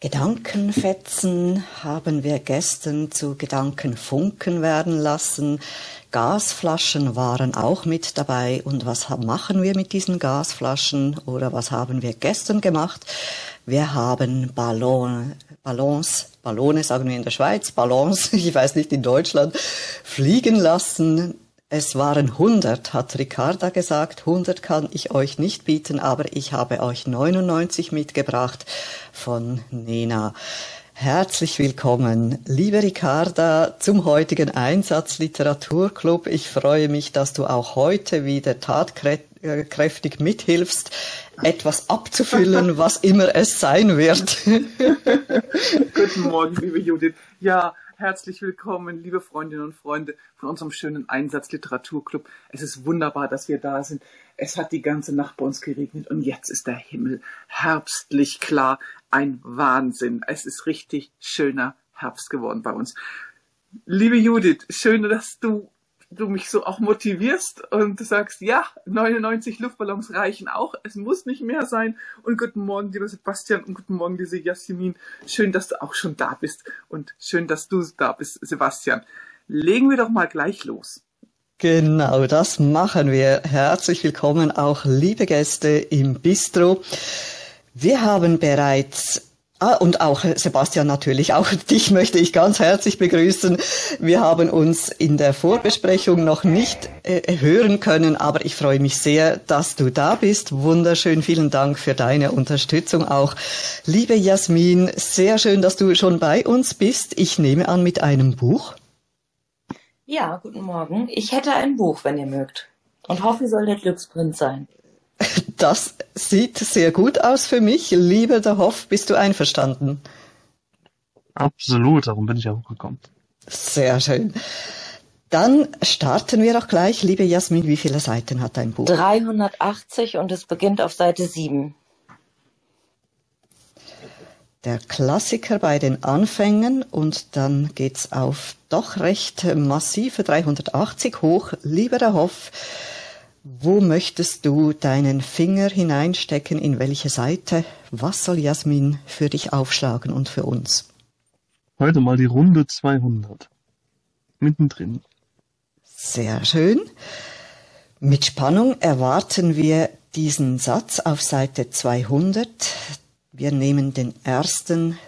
Gedankenfetzen haben wir gestern zu Gedankenfunken werden lassen. Gasflaschen waren auch mit dabei. Und was machen wir mit diesen Gasflaschen oder was haben wir gestern gemacht? Wir haben Ballon, Ballons, Ballone sagen wir in der Schweiz, Ballons, ich weiß nicht in Deutschland, fliegen lassen es waren 100, hat Ricarda gesagt. 100 kann ich euch nicht bieten, aber ich habe euch 99 mitgebracht von Nena. Herzlich willkommen, liebe Ricarda, zum heutigen Einsatz Literaturclub. Ich freue mich, dass du auch heute wieder tatkräftig mithilfst, etwas abzufüllen, was immer es sein wird. Guten Morgen, liebe Judith. Ja, Herzlich willkommen, liebe Freundinnen und Freunde von unserem schönen Einsatz Literaturclub. Es ist wunderbar, dass wir da sind. Es hat die ganze Nacht bei uns geregnet und jetzt ist der Himmel herbstlich klar. Ein Wahnsinn. Es ist richtig schöner Herbst geworden bei uns. Liebe Judith, schön, dass du du mich so auch motivierst und sagst, ja, 99 Luftballons reichen auch, es muss nicht mehr sein. Und guten Morgen, lieber Sebastian, und guten Morgen, diese Jasmin. Schön, dass du auch schon da bist und schön, dass du da bist, Sebastian. Legen wir doch mal gleich los. Genau, das machen wir. Herzlich willkommen auch liebe Gäste im Bistro. Wir haben bereits Ah, und auch Sebastian natürlich, auch dich möchte ich ganz herzlich begrüßen. Wir haben uns in der Vorbesprechung noch nicht äh, hören können, aber ich freue mich sehr, dass du da bist. Wunderschön, vielen Dank für deine Unterstützung auch. Liebe Jasmin, sehr schön, dass du schon bei uns bist. Ich nehme an mit einem Buch. Ja, guten Morgen. Ich hätte ein Buch, wenn ihr mögt. Und hoffe, soll der Glücksprinz sein. Das sieht sehr gut aus für mich. Lieber der Hoff, bist du einverstanden? Absolut, darum bin ich auch gekommen. Sehr schön. Dann starten wir auch gleich. Liebe Jasmin, wie viele Seiten hat dein Buch? 380 und es beginnt auf Seite 7. Der Klassiker bei den Anfängen und dann geht's auf doch recht massive 380 hoch. Lieber der Hoff, wo möchtest du deinen Finger hineinstecken? In welche Seite? Was soll Jasmin für dich aufschlagen und für uns? Heute mal die Runde 200. Mittendrin. Sehr schön. Mit Spannung erwarten wir diesen Satz auf Seite 200. Wir nehmen den ersten,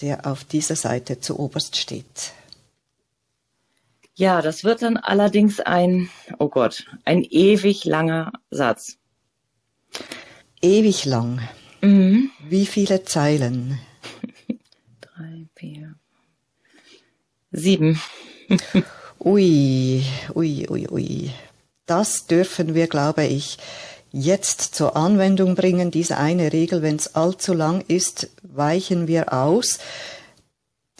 der auf dieser Seite zu oberst steht. Ja, das wird dann allerdings ein, oh Gott, ein ewig langer Satz. Ewig lang. Mhm. Wie viele Zeilen? Drei, vier, sieben. ui, ui, ui, ui. Das dürfen wir, glaube ich, jetzt zur Anwendung bringen. Diese eine Regel, wenn es allzu lang ist, weichen wir aus.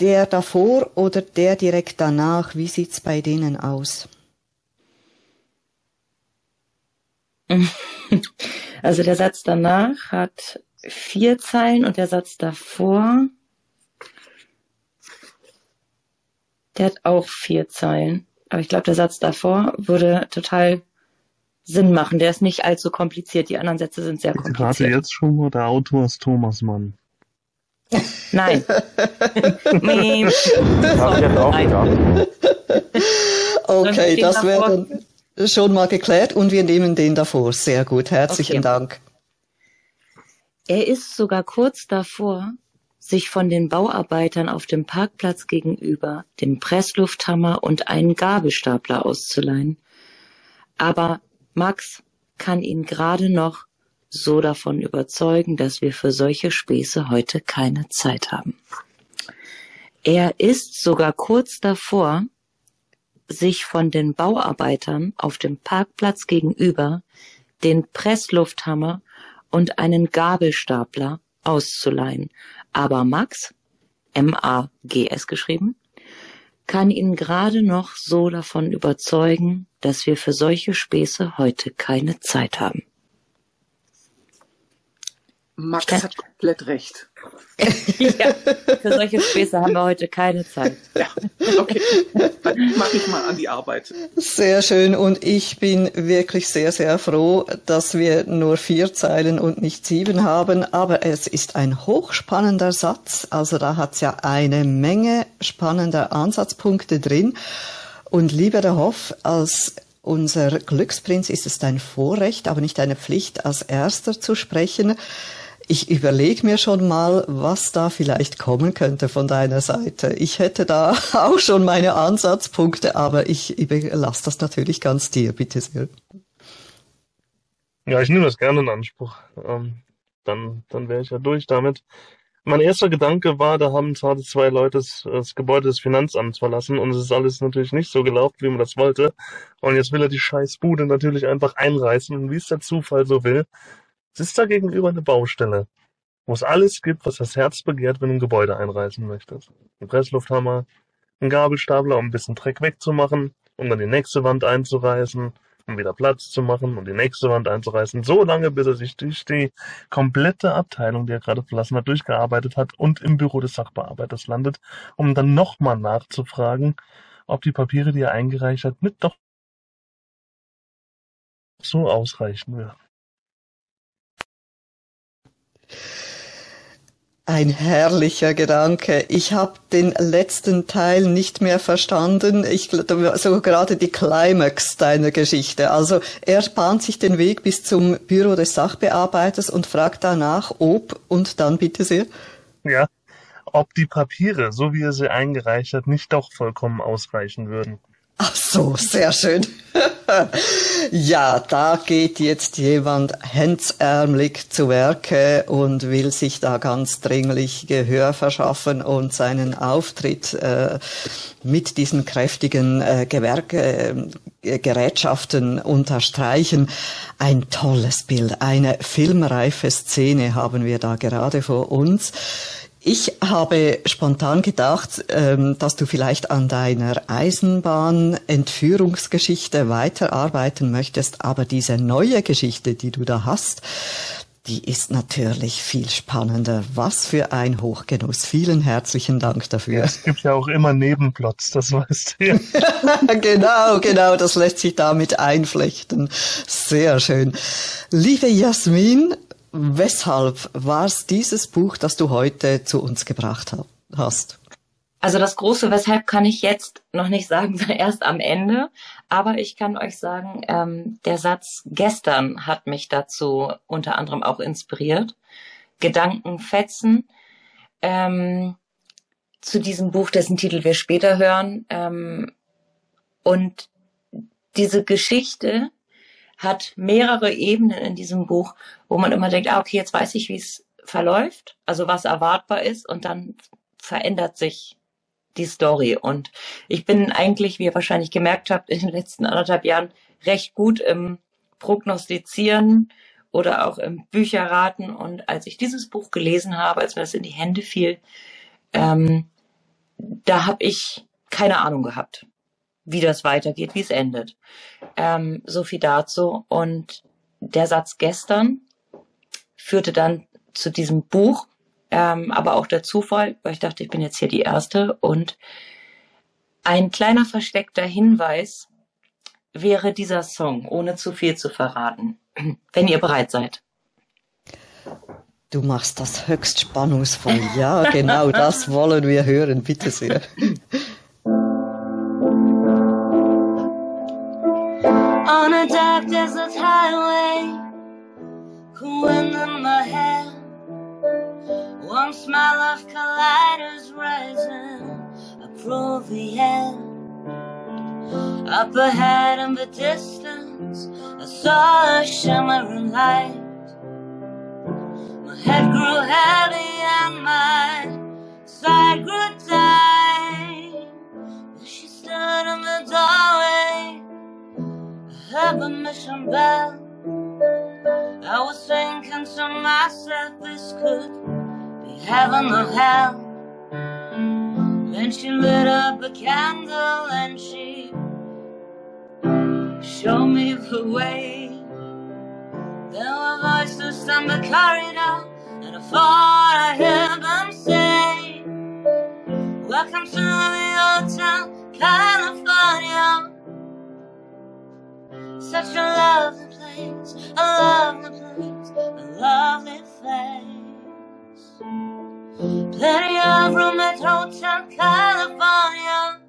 Der davor oder der direkt danach, wie sieht's bei denen aus? Also der Satz danach hat vier Zeilen und der Satz davor, der hat auch vier Zeilen. Aber ich glaube, der Satz davor würde total Sinn machen. Der ist nicht allzu kompliziert. Die anderen Sätze sind sehr kompliziert. Ich rate jetzt schon mal, der Autor ist Thomas Mann. Nein. Habe ich jetzt auch gedacht. Okay, das wäre dann schon mal geklärt und wir nehmen den davor. Sehr gut, herzlichen okay. Dank. Er ist sogar kurz davor, sich von den Bauarbeitern auf dem Parkplatz gegenüber den Presslufthammer und einen Gabelstapler auszuleihen. Aber Max kann ihn gerade noch so davon überzeugen, dass wir für solche Späße heute keine Zeit haben. Er ist sogar kurz davor, sich von den Bauarbeitern auf dem Parkplatz gegenüber den Presslufthammer und einen Gabelstapler auszuleihen. Aber Max, M-A-G-S geschrieben, kann ihn gerade noch so davon überzeugen, dass wir für solche Späße heute keine Zeit haben. Max hat komplett recht. ja, für solche Späße haben wir heute keine Zeit. Ja, okay. Dann mache ich mal an die Arbeit. Sehr schön. Und ich bin wirklich sehr, sehr froh, dass wir nur vier Zeilen und nicht sieben haben. Aber es ist ein hochspannender Satz. Also da hat es ja eine Menge spannender Ansatzpunkte drin. Und lieber der Hoff, als unser Glücksprinz ist es dein Vorrecht, aber nicht eine Pflicht, als erster zu sprechen. Ich überlege mir schon mal, was da vielleicht kommen könnte von deiner Seite. Ich hätte da auch schon meine Ansatzpunkte, aber ich überlasse das natürlich ganz dir, bitte sehr. Ja, ich nehme das gerne in Anspruch. Ähm, dann dann wäre ich ja durch damit. Mein erster Gedanke war, da haben gerade zwei Leute das, das Gebäude des Finanzamts verlassen und es ist alles natürlich nicht so gelaufen, wie man das wollte. Und jetzt will er die scheiß Bude natürlich einfach einreißen wie es der Zufall so will, es ist da gegenüber eine Baustelle, wo es alles gibt, was das Herz begehrt, wenn du ein Gebäude einreißen möchtest. Ein Presslufthammer, ein Gabelstapler, um ein bisschen Dreck wegzumachen, um dann die nächste Wand einzureißen, um wieder Platz zu machen und die nächste Wand einzureißen, so lange, bis er sich durch die komplette Abteilung, die er gerade verlassen hat, durchgearbeitet hat und im Büro des Sachbearbeiters landet, um dann nochmal nachzufragen, ob die Papiere, die er eingereicht hat, mit doch so ausreichen würden. Ein herrlicher Gedanke. Ich habe den letzten Teil nicht mehr verstanden. Ich so gerade die Climax deiner Geschichte. Also er bahnt sich den Weg bis zum Büro des Sachbearbeiters und fragt danach, ob und dann bitte sehr. Ja, ob die Papiere, so wie er sie eingereicht hat, nicht doch vollkommen ausreichen würden. Ach so, sehr schön. Ja, da geht jetzt jemand hemdsärmlich zu Werke und will sich da ganz dringlich Gehör verschaffen und seinen Auftritt äh, mit diesen kräftigen äh, Gewerke, äh, Gerätschaften unterstreichen. Ein tolles Bild, eine filmreife Szene haben wir da gerade vor uns. Ich habe spontan gedacht, ähm, dass du vielleicht an deiner Eisenbahn-Entführungsgeschichte weiterarbeiten möchtest, aber diese neue Geschichte, die du da hast, die ist natürlich viel spannender. Was für ein Hochgenuss. Vielen herzlichen Dank dafür. Ja, es gibt ja auch immer Nebenplots, das weißt du genau, genau, das lässt sich damit einflechten. Sehr schön. Liebe Jasmin, Weshalb war es dieses Buch, das du heute zu uns gebracht hast? Also das große Weshalb kann ich jetzt noch nicht sagen, erst am Ende. Aber ich kann euch sagen, ähm, der Satz gestern hat mich dazu unter anderem auch inspiriert. Gedankenfetzen ähm, zu diesem Buch, dessen Titel wir später hören. Ähm, und diese Geschichte hat mehrere Ebenen in diesem Buch, wo man immer denkt, ah, okay, jetzt weiß ich, wie es verläuft, also was erwartbar ist und dann verändert sich die Story. Und ich bin eigentlich, wie ihr wahrscheinlich gemerkt habt, in den letzten anderthalb Jahren recht gut im Prognostizieren oder auch im Bücherraten. Und als ich dieses Buch gelesen habe, als mir das in die Hände fiel, ähm, da habe ich keine Ahnung gehabt wie das weitergeht, wie es endet. Ähm, so viel dazu. Und der Satz gestern führte dann zu diesem Buch, ähm, aber auch der Zufall, weil ich dachte, ich bin jetzt hier die Erste. Und ein kleiner versteckter Hinweis wäre dieser Song, ohne zu viel zu verraten, wenn ihr bereit seid. Du machst das höchst spannungsvoll. Ja, genau das wollen wir hören. Bitte sehr. Up ahead in the distance, I saw a shimmering light. My head grew heavy and my side grew tight. As She stood in the doorway have a mission bell. I was thinking to myself this could be heaven or hell. Then she lit up a candle and she showed me the way. There were voices on the corridor, and I thought I heard them say, Welcome to the Hotel California. Such a lovely place, a lovely place, a lovely place. Plenty of room at Hotel California.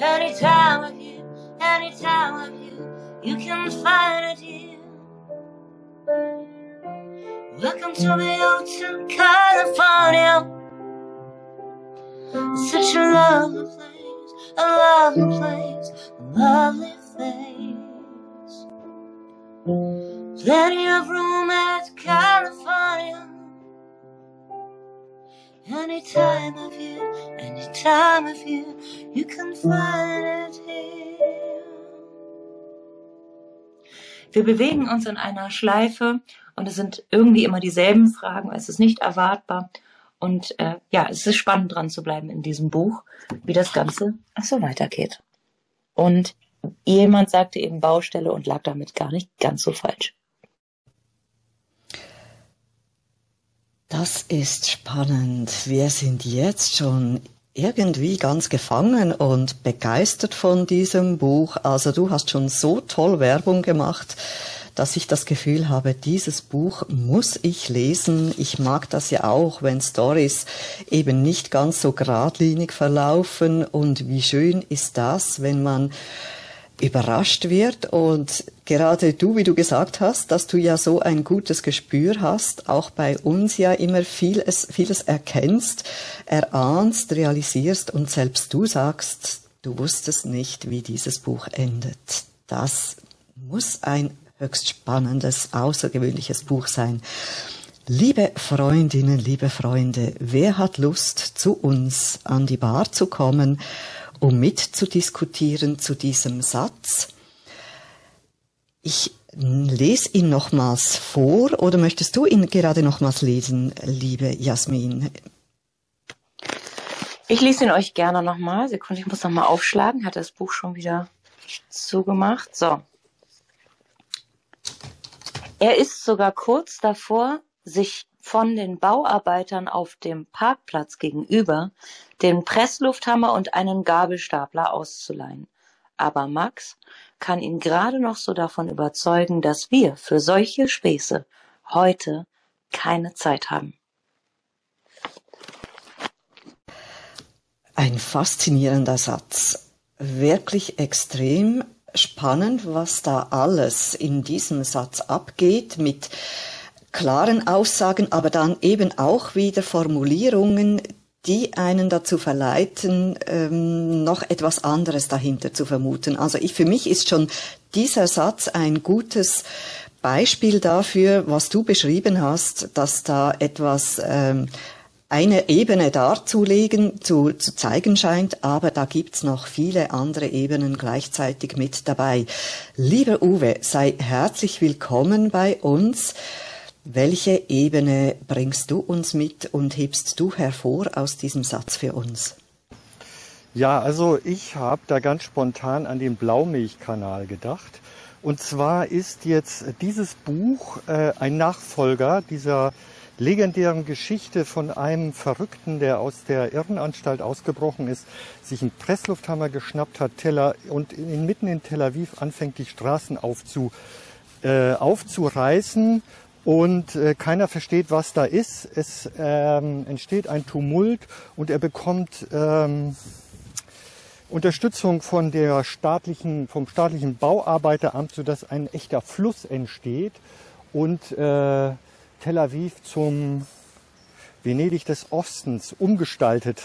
Any time of year, any time of year, you can find it here. Welcome to the Hotel California. Such a lovely place, a lovely place, a lovely place. Plenty of room at California. Any time of year, any time of year, you can find it here. Wir bewegen uns in einer Schleife und es sind irgendwie immer dieselben Fragen. Es ist nicht erwartbar. Und äh, ja, es ist spannend dran zu bleiben in diesem Buch, wie das Ganze so weitergeht. Und jemand sagte eben Baustelle und lag damit gar nicht ganz so falsch. Das ist spannend. Wir sind jetzt schon irgendwie ganz gefangen und begeistert von diesem Buch. Also du hast schon so toll Werbung gemacht, dass ich das Gefühl habe, dieses Buch muss ich lesen. Ich mag das ja auch, wenn Stories eben nicht ganz so geradlinig verlaufen. Und wie schön ist das, wenn man überrascht wird und gerade du, wie du gesagt hast, dass du ja so ein gutes Gespür hast, auch bei uns ja immer vieles, vieles erkennst, erahnst, realisierst und selbst du sagst, du wusstest nicht, wie dieses Buch endet. Das muss ein höchst spannendes, außergewöhnliches Buch sein. Liebe Freundinnen, liebe Freunde, wer hat Lust, zu uns an die Bar zu kommen, um mitzudiskutieren zu diesem Satz? Ich lese ihn nochmals vor oder möchtest du ihn gerade nochmals lesen, liebe Jasmin? Ich lese ihn euch gerne nochmal. Sekunde, ich muss nochmal aufschlagen. Hat das Buch schon wieder zugemacht. So. Er ist sogar kurz davor, sich von den Bauarbeitern auf dem Parkplatz gegenüber den Presslufthammer und einen Gabelstapler auszuleihen. Aber Max kann ihn gerade noch so davon überzeugen, dass wir für solche Späße heute keine Zeit haben. Ein faszinierender Satz. Wirklich extrem spannend, was da alles in diesem Satz abgeht mit klaren Aussagen, aber dann eben auch wieder Formulierungen, die einen dazu verleiten, ähm, noch etwas anderes dahinter zu vermuten. Also ich, für mich ist schon dieser Satz ein gutes Beispiel dafür, was du beschrieben hast, dass da etwas ähm, eine Ebene darzulegen, zu, zu zeigen scheint, aber da gibt's noch viele andere Ebenen gleichzeitig mit dabei. Lieber Uwe, sei herzlich willkommen bei uns. Welche Ebene bringst du uns mit und hebst du hervor aus diesem Satz für uns? Ja, also ich habe da ganz spontan an den Blaumilchkanal gedacht. Und zwar ist jetzt dieses Buch äh, ein Nachfolger dieser legendären Geschichte von einem Verrückten, der aus der Irrenanstalt ausgebrochen ist, sich einen Presslufthammer geschnappt hat, Teller und inmitten in Tel Aviv anfängt, die Straßen aufzu, äh, aufzureißen und äh, keiner versteht, was da ist. Es ähm, entsteht ein Tumult und er bekommt ähm, Unterstützung von der staatlichen, vom staatlichen Bauarbeiteramt, sodass ein echter Fluss entsteht und äh, Tel Aviv zum Venedig des Ostens umgestaltet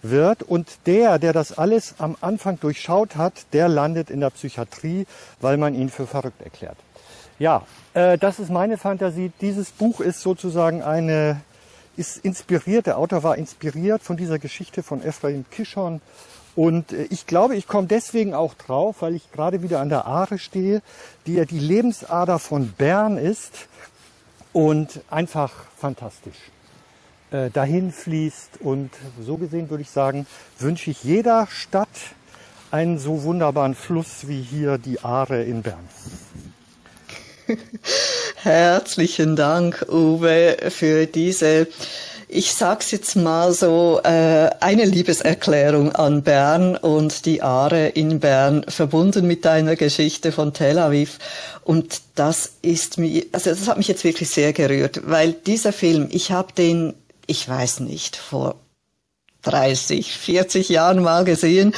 wird. Und der, der das alles am Anfang durchschaut hat, der landet in der Psychiatrie, weil man ihn für verrückt erklärt. Ja, äh, das ist meine Fantasie. Dieses Buch ist sozusagen eine, ist inspiriert, der Autor war inspiriert von dieser Geschichte von Ephraim Kishon Und äh, ich glaube, ich komme deswegen auch drauf, weil ich gerade wieder an der Aare stehe, die ja die Lebensader von Bern ist und einfach fantastisch äh, dahin fließt. Und so gesehen würde ich sagen, wünsche ich jeder Stadt einen so wunderbaren Fluss wie hier die Aare in Bern. Herzlichen Dank, Uwe, für diese ich sag's jetzt mal so, äh, eine Liebeserklärung an Bern und die Aare in Bern, verbunden mit deiner Geschichte von Tel Aviv. Und das ist mir, also das hat mich jetzt wirklich sehr gerührt, weil dieser Film, ich habe den, ich weiß nicht, vor 30, 40 Jahren mal gesehen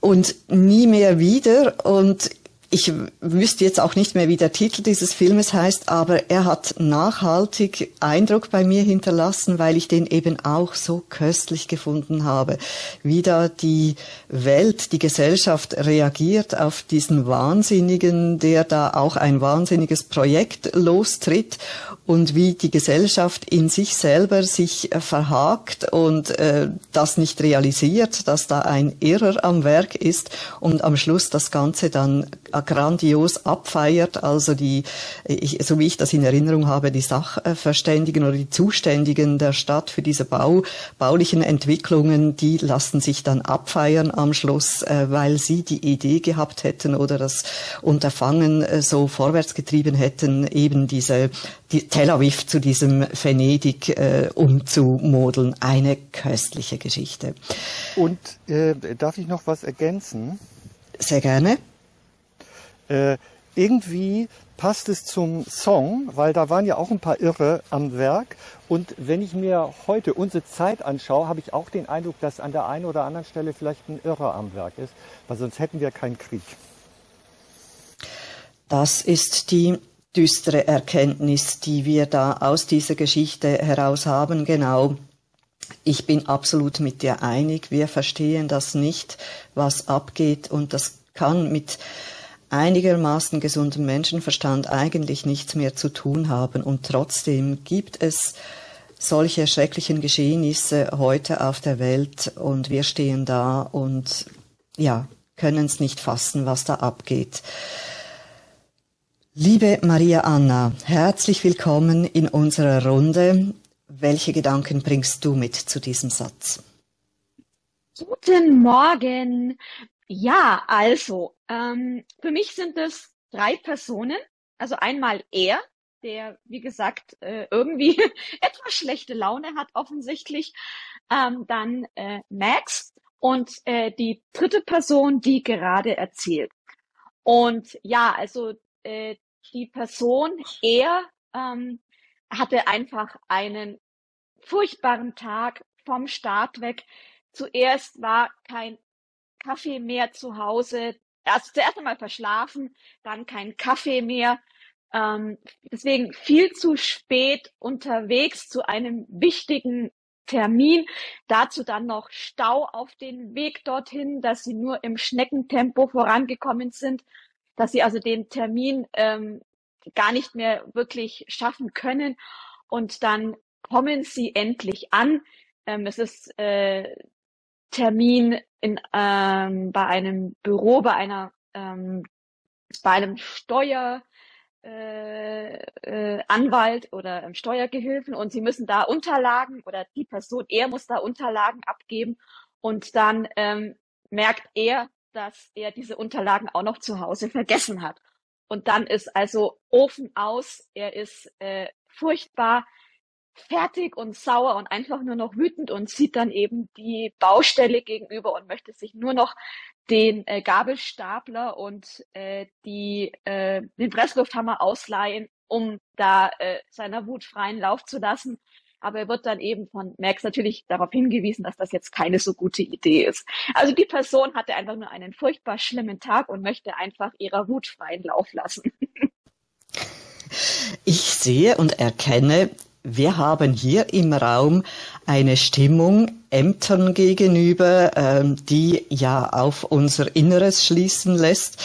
und nie mehr wieder. Und ich wüsste jetzt auch nicht mehr, wie der Titel dieses Filmes heißt, aber er hat nachhaltig Eindruck bei mir hinterlassen, weil ich den eben auch so köstlich gefunden habe. Wie da die Welt, die Gesellschaft reagiert auf diesen Wahnsinnigen, der da auch ein wahnsinniges Projekt lostritt und wie die Gesellschaft in sich selber sich verhakt und äh, das nicht realisiert, dass da ein Irrer am Werk ist und am Schluss das Ganze dann grandios abfeiert. Also die, ich, so wie ich das in Erinnerung habe, die Sachverständigen oder die Zuständigen der Stadt für diese Bau, baulichen Entwicklungen, die lassen sich dann abfeiern am Schluss, äh, weil sie die Idee gehabt hätten oder das Unterfangen äh, so vorwärts getrieben hätten, eben diese die Tel Aviv zu diesem Venedig äh, umzumodeln. Eine köstliche Geschichte. Und äh, darf ich noch was ergänzen? Sehr gerne. Äh, irgendwie passt es zum Song, weil da waren ja auch ein paar Irre am Werk. Und wenn ich mir heute unsere Zeit anschaue, habe ich auch den Eindruck, dass an der einen oder anderen Stelle vielleicht ein Irre am Werk ist, weil sonst hätten wir keinen Krieg. Das ist die düstere Erkenntnis, die wir da aus dieser Geschichte heraus haben. Genau. Ich bin absolut mit dir einig. Wir verstehen das nicht, was abgeht. Und das kann mit einigermaßen gesundem Menschenverstand eigentlich nichts mehr zu tun haben. Und trotzdem gibt es solche schrecklichen Geschehnisse heute auf der Welt und wir stehen da und ja, können es nicht fassen, was da abgeht. Liebe Maria Anna, herzlich willkommen in unserer Runde. Welche Gedanken bringst du mit zu diesem Satz? Guten Morgen. Ja, also, ähm, für mich sind es drei Personen. Also einmal er, der, wie gesagt, äh, irgendwie etwas schlechte Laune hat offensichtlich. Ähm, dann äh, Max und äh, die dritte Person, die gerade erzählt. Und ja, also äh, die Person, er ähm, hatte einfach einen furchtbaren Tag vom Start weg. Zuerst war kein Kaffee mehr zu Hause. Erst zuerst einmal verschlafen, dann kein Kaffee mehr. Ähm, deswegen viel zu spät unterwegs zu einem wichtigen Termin. Dazu dann noch Stau auf den Weg dorthin, dass sie nur im Schneckentempo vorangekommen sind, dass sie also den Termin ähm, gar nicht mehr wirklich schaffen können. Und dann kommen sie endlich an. Ähm, es ist äh, Termin in, ähm, bei einem Büro, bei einer, ähm, bei einem Steuer, äh, äh, Anwalt oder ähm, Steuergehilfen und sie müssen da Unterlagen oder die Person, er muss da Unterlagen abgeben und dann ähm, merkt er, dass er diese Unterlagen auch noch zu Hause vergessen hat. Und dann ist also Ofen aus, er ist äh, furchtbar fertig und sauer und einfach nur noch wütend und sieht dann eben die Baustelle gegenüber und möchte sich nur noch den äh, Gabelstapler und äh, die, äh, den Presslufthammer ausleihen, um da äh, seiner Wut freien Lauf zu lassen. Aber er wird dann eben von Max natürlich darauf hingewiesen, dass das jetzt keine so gute Idee ist. Also die Person hatte einfach nur einen furchtbar schlimmen Tag und möchte einfach ihrer Wut freien Lauf lassen. Ich sehe und erkenne wir haben hier im Raum eine Stimmung Ämtern gegenüber, ähm, die ja auf unser Inneres schließen lässt.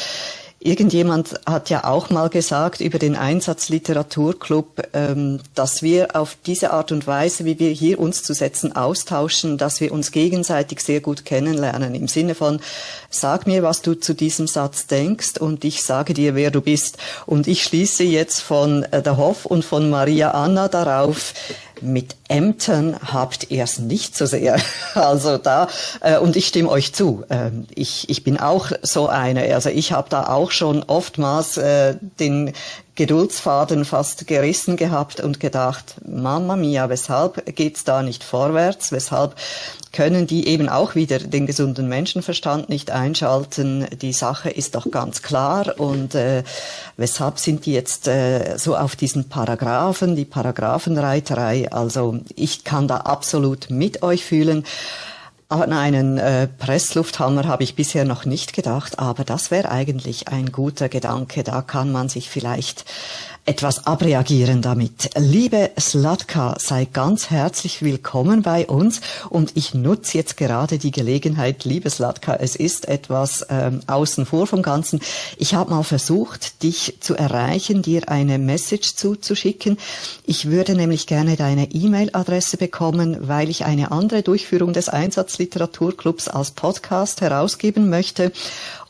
Irgendjemand hat ja auch mal gesagt über den Einsatz Literaturclub, ähm, dass wir auf diese Art und Weise, wie wir hier uns zu setzen, austauschen, dass wir uns gegenseitig sehr gut kennenlernen. Im Sinne von, sag mir, was du zu diesem Satz denkst und ich sage dir, wer du bist. Und ich schließe jetzt von äh, der Hoff und von Maria Anna darauf, mit Ämtern habt ihr es nicht so sehr. Also da, äh, und ich stimme euch zu. Äh, ich, ich bin auch so eine. Also ich habe da auch schon oftmals äh, den Geduldsfaden fast gerissen gehabt und gedacht, Mama mia, weshalb geht's da nicht vorwärts? Weshalb können die eben auch wieder den gesunden Menschenverstand nicht einschalten? Die Sache ist doch ganz klar und äh, weshalb sind die jetzt äh, so auf diesen Paragraphen, die Paragraphenreiterei? Also ich kann da absolut mit euch fühlen. An einen äh, Presslufthammer habe ich bisher noch nicht gedacht, aber das wäre eigentlich ein guter Gedanke. Da kann man sich vielleicht etwas abreagieren damit. Liebe Slatka, sei ganz herzlich willkommen bei uns und ich nutze jetzt gerade die Gelegenheit, liebe Slatka, es ist etwas ähm, außen vor vom Ganzen. Ich habe mal versucht, dich zu erreichen, dir eine Message zuzuschicken. Ich würde nämlich gerne deine E-Mail-Adresse bekommen, weil ich eine andere Durchführung des Einsatzliteraturclubs als Podcast herausgeben möchte.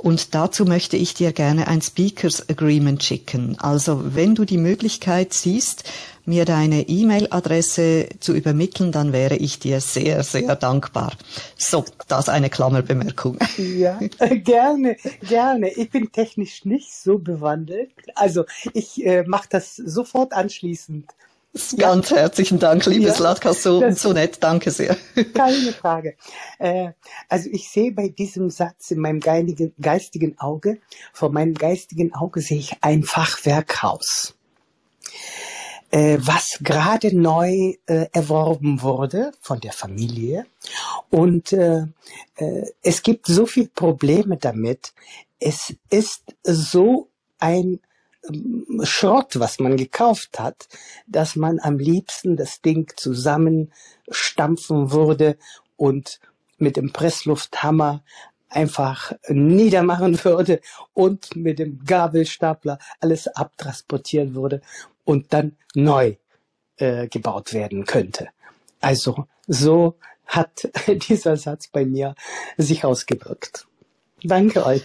Und dazu möchte ich dir gerne ein Speakers Agreement schicken. Also wenn du die Möglichkeit siehst, mir deine E-Mail-Adresse zu übermitteln, dann wäre ich dir sehr, sehr dankbar. So, das eine Klammerbemerkung. Ja, gerne, gerne. Ich bin technisch nicht so bewandelt. Also ich äh, mache das sofort anschließend. Ganz herzlichen Dank, liebes ja, Latka, so, so nett, danke sehr. Keine Frage. Äh, also ich sehe bei diesem Satz in meinem geistigen, geistigen Auge, vor meinem geistigen Auge sehe ich ein Fachwerkhaus, äh, was gerade neu äh, erworben wurde von der Familie. Und es gibt so viele Probleme damit. Es ist so ein Schrott, was man gekauft hat, dass man am liebsten das Ding zusammenstampfen würde und mit dem Presslufthammer einfach niedermachen würde und mit dem Gabelstapler alles abtransportieren würde und dann neu äh, gebaut werden könnte. Also so hat dieser Satz bei mir sich ausgewirkt. Danke euch.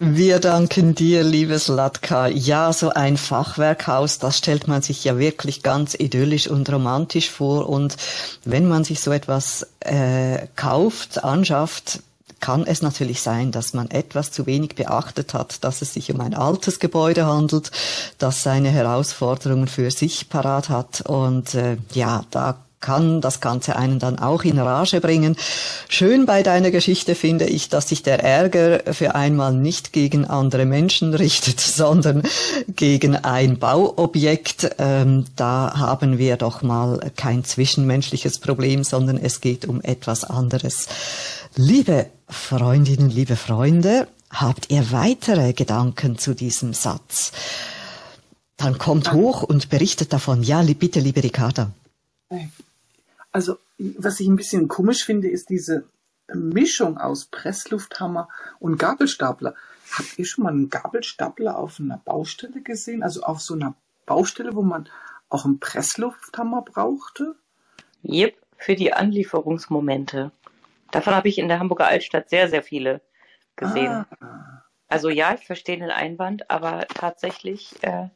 Wir danken dir, liebes Latka. Ja, so ein Fachwerkhaus, das stellt man sich ja wirklich ganz idyllisch und romantisch vor. Und wenn man sich so etwas äh, kauft, anschafft, kann es natürlich sein, dass man etwas zu wenig beachtet hat, dass es sich um ein altes Gebäude handelt, das seine Herausforderungen für sich parat hat. Und äh, ja, da kann das Ganze einen dann auch in Rage bringen. Schön bei deiner Geschichte finde ich, dass sich der Ärger für einmal nicht gegen andere Menschen richtet, sondern gegen ein Bauobjekt. Ähm, da haben wir doch mal kein zwischenmenschliches Problem, sondern es geht um etwas anderes. Liebe Freundinnen, liebe Freunde, habt ihr weitere Gedanken zu diesem Satz? Dann kommt hoch und berichtet davon. Ja, bitte, liebe Ricarda. Also, was ich ein bisschen komisch finde, ist diese Mischung aus Presslufthammer und Gabelstapler. Habt ihr schon mal einen Gabelstapler auf einer Baustelle gesehen? Also auf so einer Baustelle, wo man auch einen Presslufthammer brauchte? Yep, für die Anlieferungsmomente. Davon habe ich in der Hamburger Altstadt sehr, sehr viele gesehen. Ah. Also ja, ich verstehe den Einwand, aber tatsächlich äh,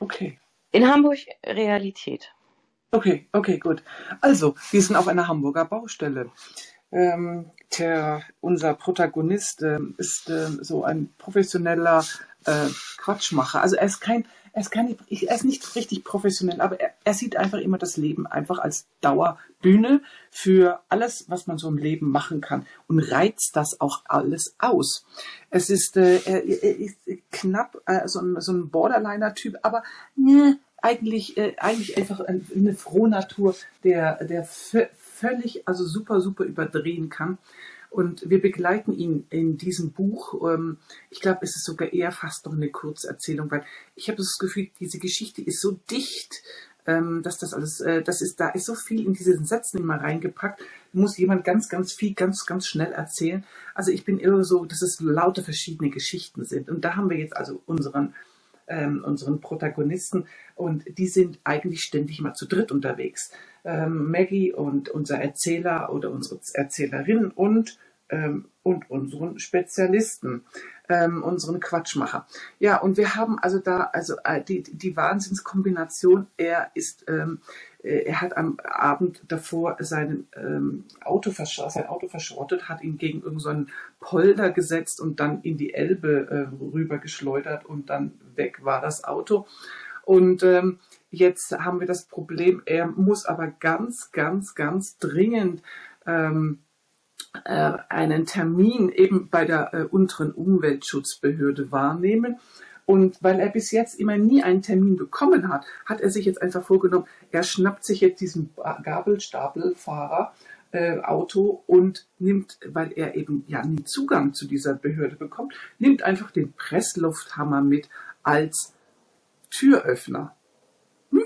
okay. in Hamburg Realität. Okay, okay, gut. Also, wir sind auf einer Hamburger Baustelle. Ähm, der, unser Protagonist äh, ist äh, so ein professioneller äh, Quatschmacher. Also er ist kein, er ist kein, er ist nicht richtig professionell, aber er, er sieht einfach immer das Leben einfach als Dauerbühne für alles, was man so im Leben machen kann und reizt das auch alles aus. Es ist, äh, er, er ist knapp äh, so ein, so ein Borderliner-Typ, aber ne, eigentlich, äh, eigentlich einfach eine Frohnatur, der, der völlig, also super, super überdrehen kann. Und wir begleiten ihn in diesem Buch. Ähm, ich glaube, es ist sogar eher fast noch eine Kurzerzählung, weil ich habe das Gefühl, diese Geschichte ist so dicht ähm, dass das alles, äh, das ist, da ist so viel in diesen Sätzen immer reingepackt, muss jemand ganz, ganz viel, ganz, ganz schnell erzählen. Also ich bin irre so, dass es lauter verschiedene Geschichten sind. Und da haben wir jetzt also unseren, ähm, unseren Protagonisten und die sind eigentlich ständig mal zu dritt unterwegs. Ähm, Maggie und unser Erzähler oder unsere Erzählerin und ähm, und unseren Spezialisten, ähm, unseren Quatschmacher. Ja, und wir haben also da also äh, die, die Wahnsinnskombination. Er ist, ähm, äh, er hat am Abend davor sein ähm, Auto sein Auto verschrottet, hat ihn gegen irgendeinen so Polder gesetzt und dann in die Elbe äh, rüber geschleudert und dann weg war das Auto. Und ähm, jetzt haben wir das Problem, er muss aber ganz, ganz, ganz dringend ähm, äh, einen Termin eben bei der äh, unteren Umweltschutzbehörde wahrnehmen. Und weil er bis jetzt immer nie einen Termin bekommen hat, hat er sich jetzt einfach vorgenommen, er schnappt sich jetzt diesen Gabelstapelfahrer äh, Auto und nimmt, weil er eben ja nie Zugang zu dieser Behörde bekommt, nimmt einfach den Presslufthammer mit als Türöffner. Hm?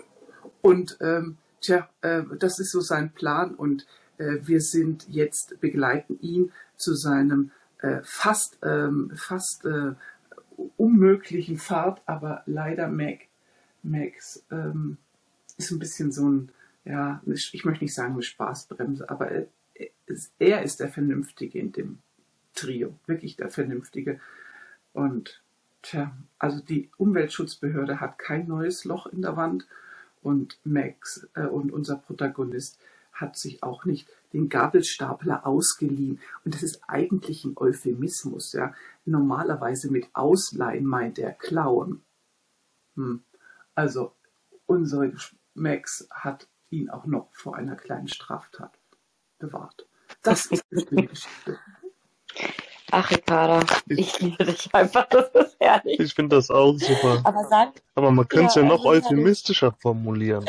Und ähm, tja, äh, das ist so sein Plan und äh, wir sind jetzt, begleiten ihn zu seinem äh, fast, ähm, fast äh, unmöglichen Fahrt, aber leider Mac, Max ähm, ist ein bisschen so ein, ja, ich möchte nicht sagen eine Spaßbremse, aber er, er ist der Vernünftige in dem Trio, wirklich der Vernünftige. Und tja, also die Umweltschutzbehörde hat kein neues Loch in der Wand und Max äh, und unser Protagonist hat sich auch nicht den Gabelstapler ausgeliehen. Und das ist eigentlich ein Euphemismus. Ja. Normalerweise mit Ausleihen meint er klauen. Hm. Also unsere Max hat ihn auch noch vor einer kleinen Straftat bewahrt. Das ist die Geschichte. Ach, Ricarda, ich liebe dich einfach, das ist herrlich. Ich finde das auch super. Aber sag, Aber man könnte es ja, Ja, noch also, euphemistischer formulieren.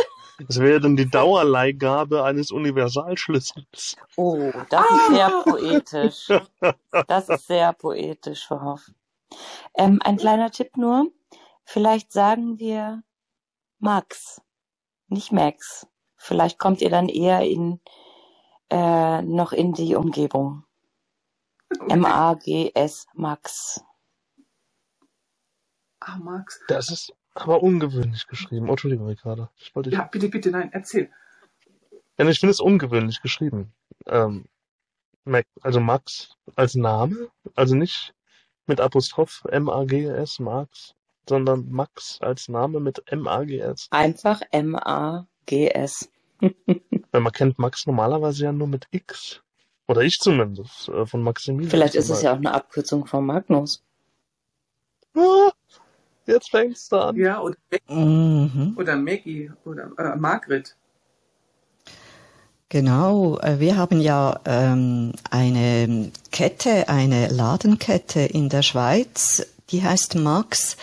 Es wäre dann die Dauerleihgabe eines Universalschlüssels. oh, das ist sehr poetisch. Das ist sehr poetisch, Frau Hoff. Ähm, ein kleiner Tipp nur. Vielleicht sagen wir Max, nicht Max. Vielleicht kommt ihr dann eher in, äh, noch in die Umgebung. M-A-G-S, Max. Ah, Max. Das ist aber ungewöhnlich geschrieben. Oh, Entschuldigung, Ricarda. Ich wollte Ja, bitte, bitte, nein, erzähl. Ja, nee, ich finde es ungewöhnlich geschrieben. Ähm, Mac, also Max als Name, also nicht mit Apostroph M-A-G-S, Max, sondern Max als Name mit M-A-G-S. Einfach M-A-G-S. Weil man kennt Max normalerweise ja nur mit X. Oder ich zumindest, äh, von Maximilian. Vielleicht ist es ja auch eine Abkürzung von Magnus. Ah, jetzt fängt's da an. Ja, oder, Mhm. oder Maggie oder äh, Margret. Genau, äh, wir haben ja ähm, eine Kette, eine Ladenkette in der Schweiz, die heißt Max,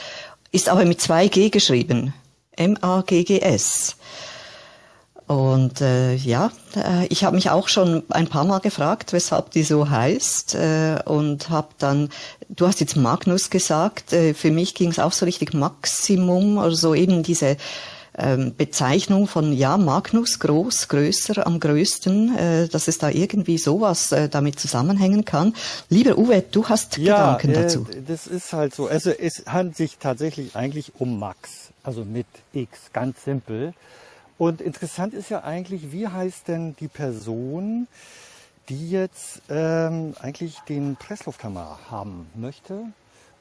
ist aber mit zwei G geschrieben, M-A-G-G-S. Und äh, ja, äh, ich habe mich auch schon ein paar Mal gefragt, weshalb die so heißt äh, und habe dann, du hast jetzt Magnus gesagt, äh, für mich ging es auch so richtig Maximum, also eben diese ähm, Bezeichnung von ja Magnus groß, größer, am größten, äh, dass es da irgendwie sowas äh, damit zusammenhängen kann. Lieber Uwe, du hast Ja, Gedanken äh, dazu. das ist halt so. Also es handelt sich tatsächlich eigentlich um Max, also mit X, ganz simpel. Und interessant ist ja eigentlich, wie heißt denn die Person, die jetzt ähm, eigentlich den Presslufthammer haben möchte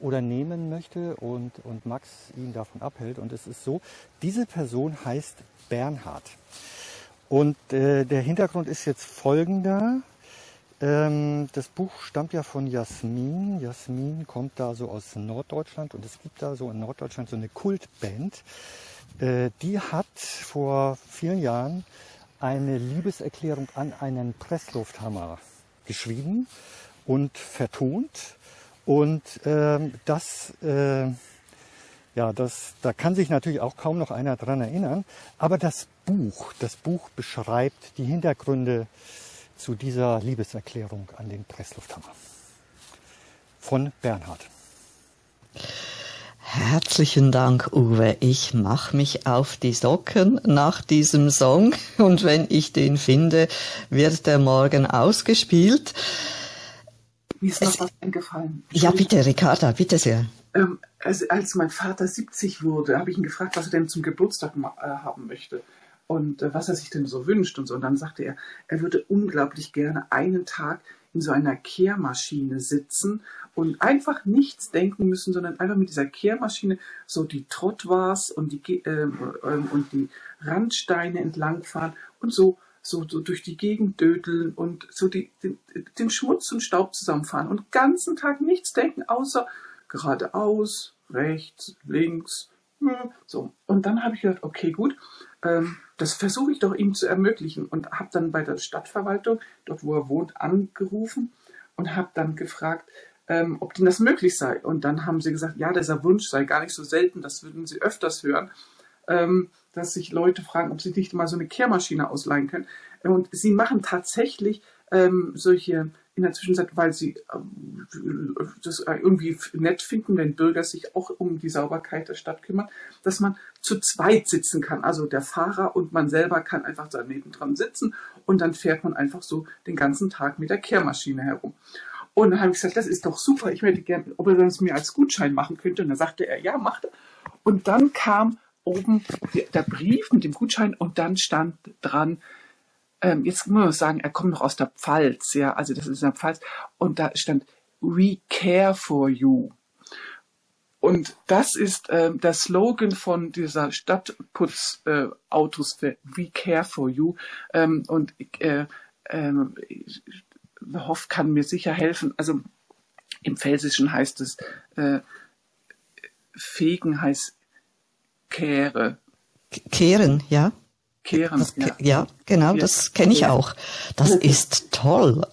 oder nehmen möchte und, und Max ihn davon abhält. Und es ist so, diese Person heißt Bernhard. Und äh, der Hintergrund ist jetzt folgender. Ähm, das Buch stammt ja von Jasmin. Jasmin kommt da so aus Norddeutschland und es gibt da so in Norddeutschland so eine Kultband. Äh, die hat vor vielen Jahren eine Liebeserklärung an einen Presslufthammer geschrieben und vertont. Und ähm, das, äh, ja, das, da kann sich natürlich auch kaum noch einer dran erinnern. Aber das Buch, das Buch beschreibt die Hintergründe zu dieser Liebeserklärung an den Presslufthammer von Bernhard. Herzlichen Dank, Uwe. Ich mache mich auf die Socken nach diesem Song und wenn ich den finde, wird der morgen ausgespielt. Mir ist noch was eingefallen. Ja, bitte, Ricarda, bitte sehr. Ähm, also als mein Vater 70 wurde, habe ich ihn gefragt, was er denn zum Geburtstag äh, haben möchte und äh, was er sich denn so wünscht und so. Und dann sagte er, er würde unglaublich gerne einen Tag in so einer Kehrmaschine sitzen und einfach nichts denken müssen, sondern einfach mit dieser Kehrmaschine so die Trottoirs und die, äh, und die Randsteine entlangfahren und so, so, so durch die Gegend dödeln und so die, den, den Schmutz und Staub zusammenfahren und ganzen Tag nichts denken, außer geradeaus, rechts, links, hm, so. Und dann habe ich gedacht, okay, gut, ähm, das versuche ich doch ihm zu ermöglichen und habe dann bei der Stadtverwaltung, dort wo er wohnt, angerufen und habe dann gefragt, ähm, ob denn das möglich sei. Und dann haben sie gesagt, ja, dieser Wunsch sei gar nicht so selten, das würden sie öfters hören, ähm, dass sich Leute fragen, ob sie nicht mal so eine Kehrmaschine ausleihen können. Und sie machen tatsächlich ähm, solche in der Zwischenzeit, weil sie äh, das irgendwie nett finden, wenn Bürger sich auch um die Sauberkeit der Stadt kümmern, dass man zu zweit sitzen kann. Also der Fahrer und man selber kann einfach daneben dran sitzen und dann fährt man einfach so den ganzen Tag mit der Kehrmaschine herum. Und dann habe ich gesagt, das ist doch super, ich hätte gerne, ob er das mir als Gutschein machen könnte. Und dann sagte er, ja, macht er. Und dann kam oben der Brief mit dem Gutschein und dann stand dran, ähm, jetzt muss man sagen, er kommt noch aus der Pfalz, ja, also das ist in der Pfalz, und da stand We care for you. Und das ist ähm, der Slogan von dieser Stadtputzautos äh, We care for you. Ähm, und äh, äh, Hoff kann mir sicher helfen. Also im Pfälzischen heißt es äh, Fegen heißt Kehre. Kehren, ja. Kehren. Das, ja. ja. genau, ja. das kenne ich auch. Das ist toll.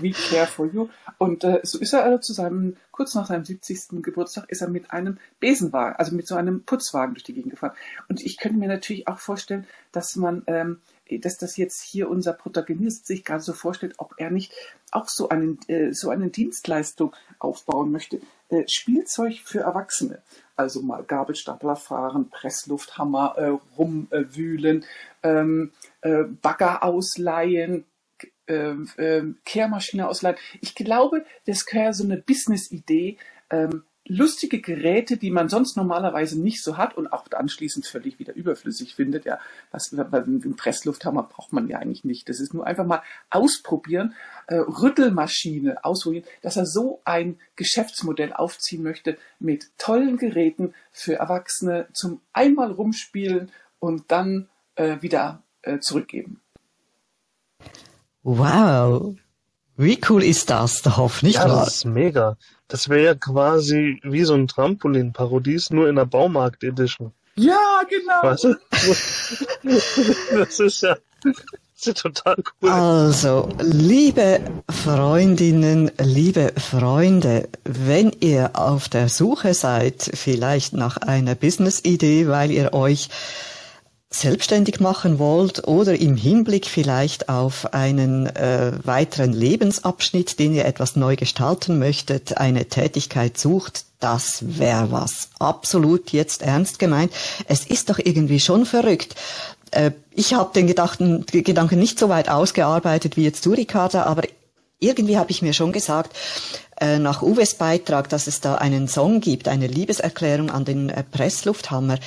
We care for you. Und äh, so ist er also zu seinem, kurz nach seinem 70. Geburtstag, ist er mit einem Besenwagen, also mit so einem Putzwagen durch die Gegend gefahren. Und ich könnte mir natürlich auch vorstellen, dass man, ähm, dass das jetzt hier unser Protagonist sich gerade so vorstellt, ob er nicht auch so einen, äh, so eine Dienstleistung aufbauen möchte. Äh, Spielzeug für Erwachsene. Also mal Gabelstapler fahren, Presslufthammer äh, rumwühlen, ähm, äh, Bagger ausleihen, ähm, ähm, Kehrmaschine ausleihen. Ich glaube, das wäre so eine Business-Idee, ähm, lustige Geräte, die man sonst normalerweise nicht so hat und auch anschließend völlig wieder überflüssig findet. Ja, was einen Presslufthammer braucht man ja eigentlich nicht. Das ist nur einfach mal ausprobieren, äh, Rüttelmaschine ausprobieren, dass er so ein Geschäftsmodell aufziehen möchte mit tollen Geräten für Erwachsene zum einmal rumspielen und dann äh, wieder äh, zurückgeben. Wow. Wie cool ist das, Hoff, nicht ja, wahr? Das ist mega. Das wäre ja quasi wie so ein Trampolin-Parodies, nur in der Baumarkt-Edition. Ja, genau. Weißt du? das ist ja, ja total cool. Also, liebe Freundinnen, liebe Freunde, wenn ihr auf der Suche seid, vielleicht nach einer Business-Idee, weil ihr euch selbstständig machen wollt oder im Hinblick vielleicht auf einen äh, weiteren Lebensabschnitt, den ihr etwas neu gestalten möchtet, eine Tätigkeit sucht, das wäre was. Absolut jetzt ernst gemeint. Es ist doch irgendwie schon verrückt. Äh, ich habe den Gedanken, Gedanken nicht so weit ausgearbeitet wie jetzt du, Ricarda, aber irgendwie habe ich mir schon gesagt, äh, nach Uwes Beitrag, dass es da einen Song gibt, eine Liebeserklärung an den äh, Presslufthammer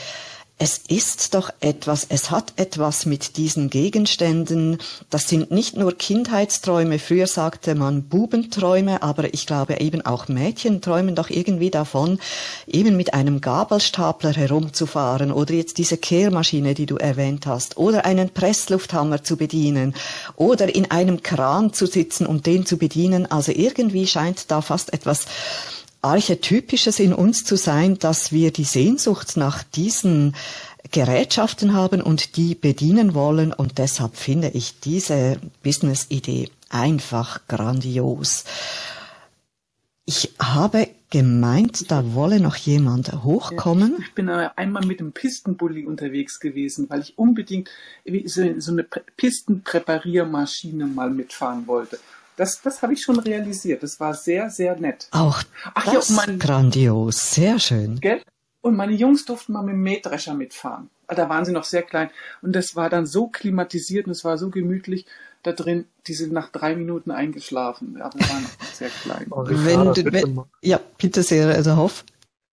es ist doch etwas, es hat etwas mit diesen Gegenständen. Das sind nicht nur Kindheitsträume. Früher sagte man Bubenträume, aber ich glaube eben auch Mädchen träumen doch irgendwie davon, eben mit einem Gabelstapler herumzufahren oder jetzt diese Kehrmaschine, die du erwähnt hast, oder einen Presslufthammer zu bedienen oder in einem Kran zu sitzen und den zu bedienen. Also irgendwie scheint da fast etwas Archetypisches in uns zu sein, dass wir die Sehnsucht nach diesen Gerätschaften haben und die bedienen wollen. Und deshalb finde ich diese Business-Idee einfach grandios. Ich habe gemeint, da wolle noch jemand hochkommen. Ich bin einmal mit dem Pistenbully unterwegs gewesen, weil ich unbedingt so eine Pistenpräpariermaschine mal mitfahren wollte. Das, das habe ich schon realisiert. Das war sehr, sehr nett. Auch Ach, das ja, mein, grandios, sehr schön. Gell? Und meine Jungs durften mal mit dem Mähdrescher mitfahren. Da waren sie noch sehr klein. Und das war dann so klimatisiert und es war so gemütlich da drin. Die sind nach drei Minuten eingeschlafen. Ja, wir waren noch sehr klein. Oh, Wenn, Ricarda, du- bitte, wenn, ja, bitte sehr, also Hoff.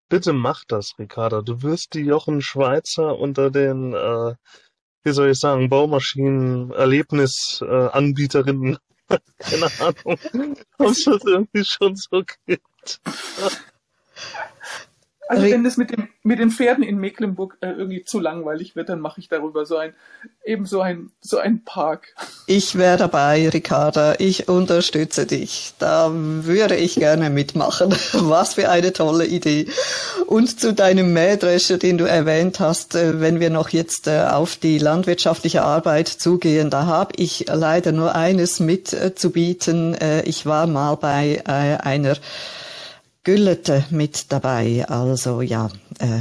bitte mach das, Ricarda. Du wirst die Jochen Schweizer unter den, äh, wie soll ich sagen, Baumaschinen-Erlebnis-Anbieterinnen. Keine Ahnung, ob es das irgendwie schon so gibt. Also wenn das mit, dem, mit den Pferden in Mecklenburg äh, irgendwie zu langweilig wird, dann mache ich darüber so ein, eben so ein, so ein Park. Ich wäre dabei, Ricarda. Ich unterstütze dich. Da würde ich gerne mitmachen. Was für eine tolle Idee. Und zu deinem Mähdrescher, den du erwähnt hast, äh, wenn wir noch jetzt äh, auf die landwirtschaftliche Arbeit zugehen, da habe ich leider nur eines mitzubieten. Ich war mal bei äh, einer Güllete mit dabei. Also ja, äh,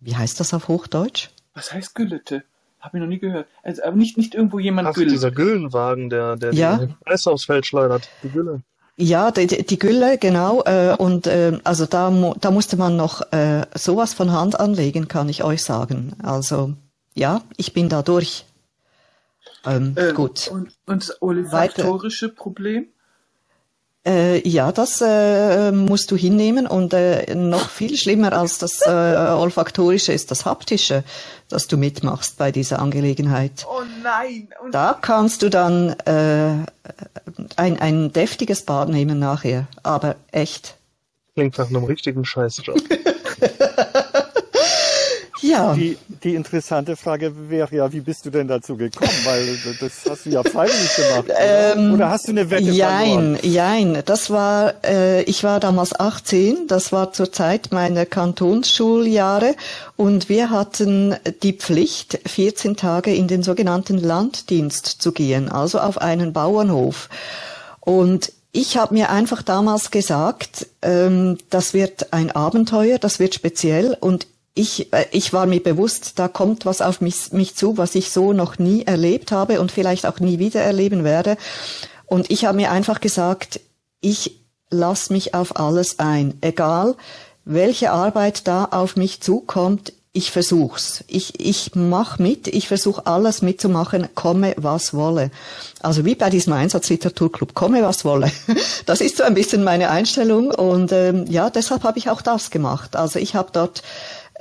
wie heißt das auf Hochdeutsch? Was heißt Güllete? Habe ich noch nie gehört. Also, aber nicht, nicht irgendwo jemand Ach, güllt. dieser Güllenwagen, der, der Ja. die Eis aufs Feld schleudert. Die Gülle. Ja, die, die Gülle, genau. Äh, und äh, also da, da musste man noch äh, sowas von Hand anlegen, kann ich euch sagen. Also ja, ich bin da durch. Ähm, Ähm, gut. Und, und das olfaktorische Problem? Äh, ja, das äh, musst du hinnehmen und äh, noch viel schlimmer als das äh, olfaktorische ist das haptische, dass du mitmachst bei dieser Angelegenheit. Oh nein! Und Da kannst du dann äh, ein, ein deftiges Bad nehmen nachher, aber echt. Klingt nach einem richtigen Scheißjob. Ja. Die, die interessante Frage wäre ja, wie bist du denn dazu gekommen? Weil das hast du ja freiwillig gemacht. Oder, Ähm, oder hast du eine Wette Jein, verloren? jein. Das war, äh, ich war damals 18, das war zur Zeit meiner Kantonsschuljahre und wir hatten die Pflicht, 14 Tage in den sogenannten Landdienst zu gehen, also auf einen Bauernhof. Und ich habe mir einfach damals gesagt, ähm, das wird ein Abenteuer, das wird speziell und ich, äh, ich war mir bewusst, da kommt was auf mich, mich zu, was ich so noch nie erlebt habe und vielleicht auch nie wieder erleben werde. Und ich habe mir einfach gesagt, ich lass mich auf alles ein, egal welche Arbeit da auf mich zukommt. Ich versuch's. Ich, ich mach mit, ich versuche alles mitzumachen, komme was wolle. Also wie bei diesem Einsatzliteraturclub, komme was wolle. Das ist so ein bisschen meine Einstellung und ähm, ja, deshalb habe ich auch das gemacht. Also ich habe dort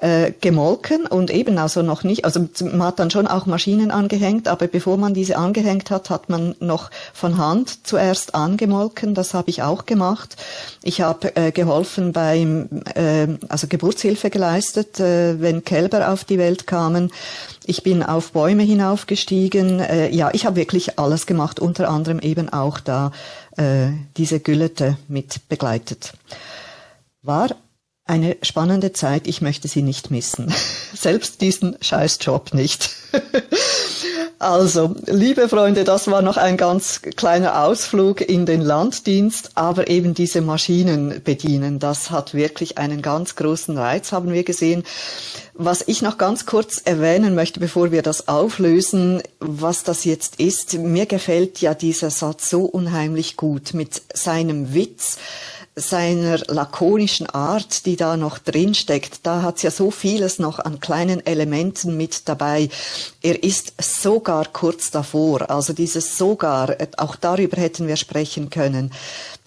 äh, gemolken und eben also noch nicht, also man hat dann schon auch Maschinen angehängt, aber bevor man diese angehängt hat, hat man noch von Hand zuerst angemolken, das habe ich auch gemacht. Ich habe äh, geholfen beim, äh, also Geburtshilfe geleistet, äh, wenn Kälber auf die Welt kamen. Ich bin auf Bäume hinaufgestiegen, äh, ja, ich habe wirklich alles gemacht, unter anderem eben auch da äh, diese Güllete mit begleitet. War eine spannende Zeit, ich möchte sie nicht missen. Selbst diesen Scheißjob nicht. Also, liebe Freunde, das war noch ein ganz kleiner Ausflug in den Landdienst, aber eben diese Maschinen bedienen, das hat wirklich einen ganz großen Reiz, haben wir gesehen. Was ich noch ganz kurz erwähnen möchte, bevor wir das auflösen, was das jetzt ist, mir gefällt ja dieser Satz so unheimlich gut mit seinem Witz seiner lakonischen Art, die da noch drin steckt, da hat's ja so vieles noch an kleinen Elementen mit dabei. Er ist sogar kurz davor, also dieses sogar, äh, auch darüber hätten wir sprechen können.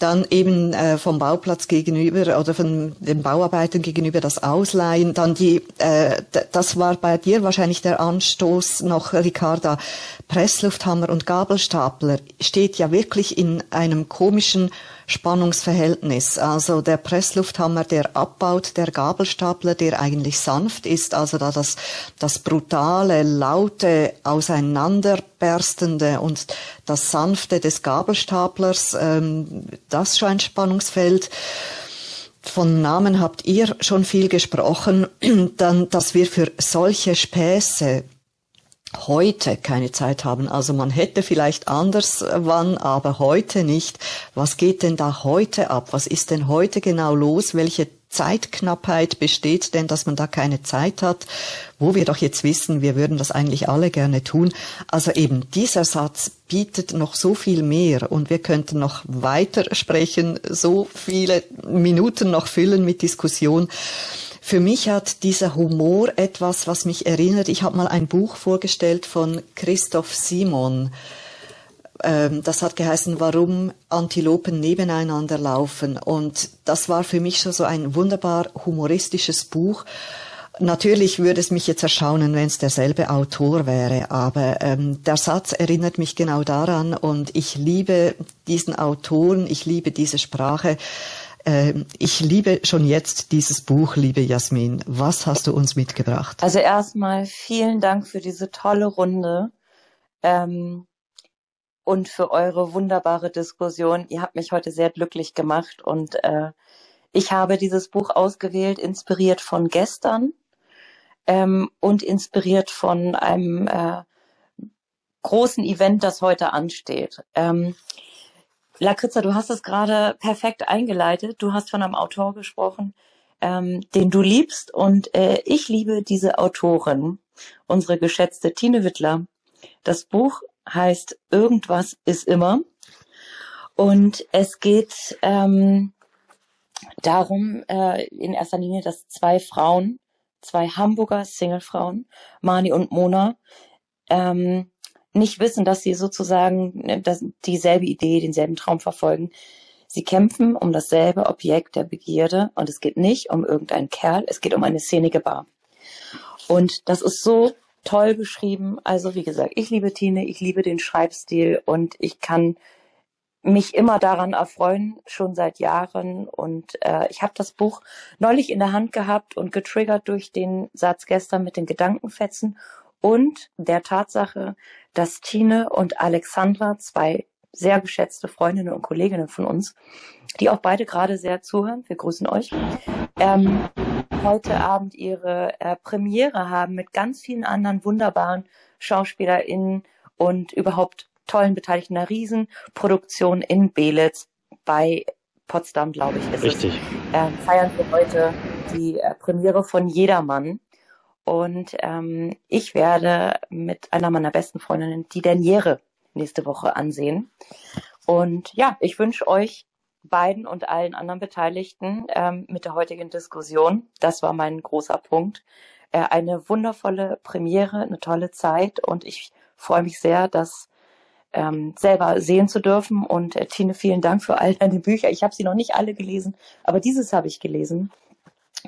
Dann eben äh, vom Bauplatz gegenüber oder von den Bauarbeitern gegenüber das Ausleihen. Dann die, äh, das war bei dir wahrscheinlich der Anstoß noch, Ricarda, Presslufthammer und Gabelstapler steht ja wirklich in einem komischen Spannungsverhältnis. Also der Presslufthammer, der abbaut, der Gabelstapler, der eigentlich sanft ist, also da das, das brutale, laute, auseinanderberstende und das sanfte des Gabelstaplers, ähm, das schon ein Spannungsfeld. Von Namen habt ihr schon viel gesprochen, dann, dass wir für solche Späße heute keine Zeit haben. Also man hätte vielleicht anders äh, wann, aber heute nicht. Was geht denn da heute ab? Was ist denn heute genau los? Welche Zeitknappheit besteht denn, dass man da keine Zeit hat, wo wir doch jetzt wissen, wir würden das eigentlich alle gerne tun. Also eben dieser Satz bietet noch so viel mehr und wir könnten noch weiter sprechen, so viele Minuten noch füllen mit Diskussion. Für mich hat dieser Humor etwas, was mich erinnert. Ich habe mal ein Buch vorgestellt von Christoph Simon. Ähm, das hat geheißen, warum Antilopen nebeneinander laufen. Und das war für mich schon so ein wunderbar humoristisches Buch. Natürlich würde es mich jetzt erstaunen, wenn es derselbe Autor wäre, aber ähm, der Satz erinnert mich genau daran und ich liebe diesen Autoren, ich liebe diese Sprache. Ähm, ich liebe schon jetzt dieses Buch, liebe Jasmin. Was hast du uns mitgebracht? Also erstmal vielen Dank für diese tolle Runde. Ähm, und für eure wunderbare Diskussion. Ihr habt mich heute sehr glücklich gemacht und äh, ich habe dieses Buch ausgewählt, inspiriert von gestern ähm, und inspiriert von einem äh, großen Event, das heute ansteht. Ähm, Lakritza, du hast es gerade perfekt eingeleitet. Du hast von einem Autor gesprochen, ähm, den du liebst und äh, ich liebe diese Autorin, unsere geschätzte Tine Wittler. Das Buch heißt Irgendwas ist immer. Und es geht ähm, darum, äh, in erster Linie, dass zwei Frauen, zwei Hamburger Singlefrauen, Mani und Mona, ähm, nicht wissen, dass sie sozusagen dass dieselbe Idee, denselben Traum verfolgen. Sie kämpfen um dasselbe Objekt der Begierde und es geht nicht um irgendeinen Kerl, es geht um eine szenige Bar. Und das ist so toll beschrieben. Also wie gesagt, ich liebe Tine, ich liebe den Schreibstil und ich kann mich immer daran erfreuen, schon seit Jahren. Und äh, ich habe das Buch neulich in der Hand gehabt und getriggert durch den Satz gestern mit den Gedankenfetzen und der Tatsache, dass Tine und Alexandra, zwei sehr geschätzte Freundinnen und Kolleginnen von uns, die auch beide gerade sehr zuhören, wir grüßen euch, ähm, heute Abend ihre äh, Premiere haben mit ganz vielen anderen wunderbaren SchauspielerInnen und überhaupt tollen Beteiligten einer Riesenproduktion in Belitz bei Potsdam, glaube ich, ist Richtig. es. Äh, feiern wir heute die äh, Premiere von Jedermann. Und ähm, ich werde mit einer meiner besten Freundinnen die Derniere nächste Woche ansehen. Und ja, ich wünsche euch beiden und allen anderen Beteiligten ähm, mit der heutigen Diskussion. Das war mein großer Punkt. Äh, eine wundervolle Premiere, eine tolle Zeit und ich freue mich sehr, das ähm, selber sehen zu dürfen. Und äh, Tine, vielen Dank für all deine Bücher. Ich habe sie noch nicht alle gelesen, aber dieses habe ich gelesen.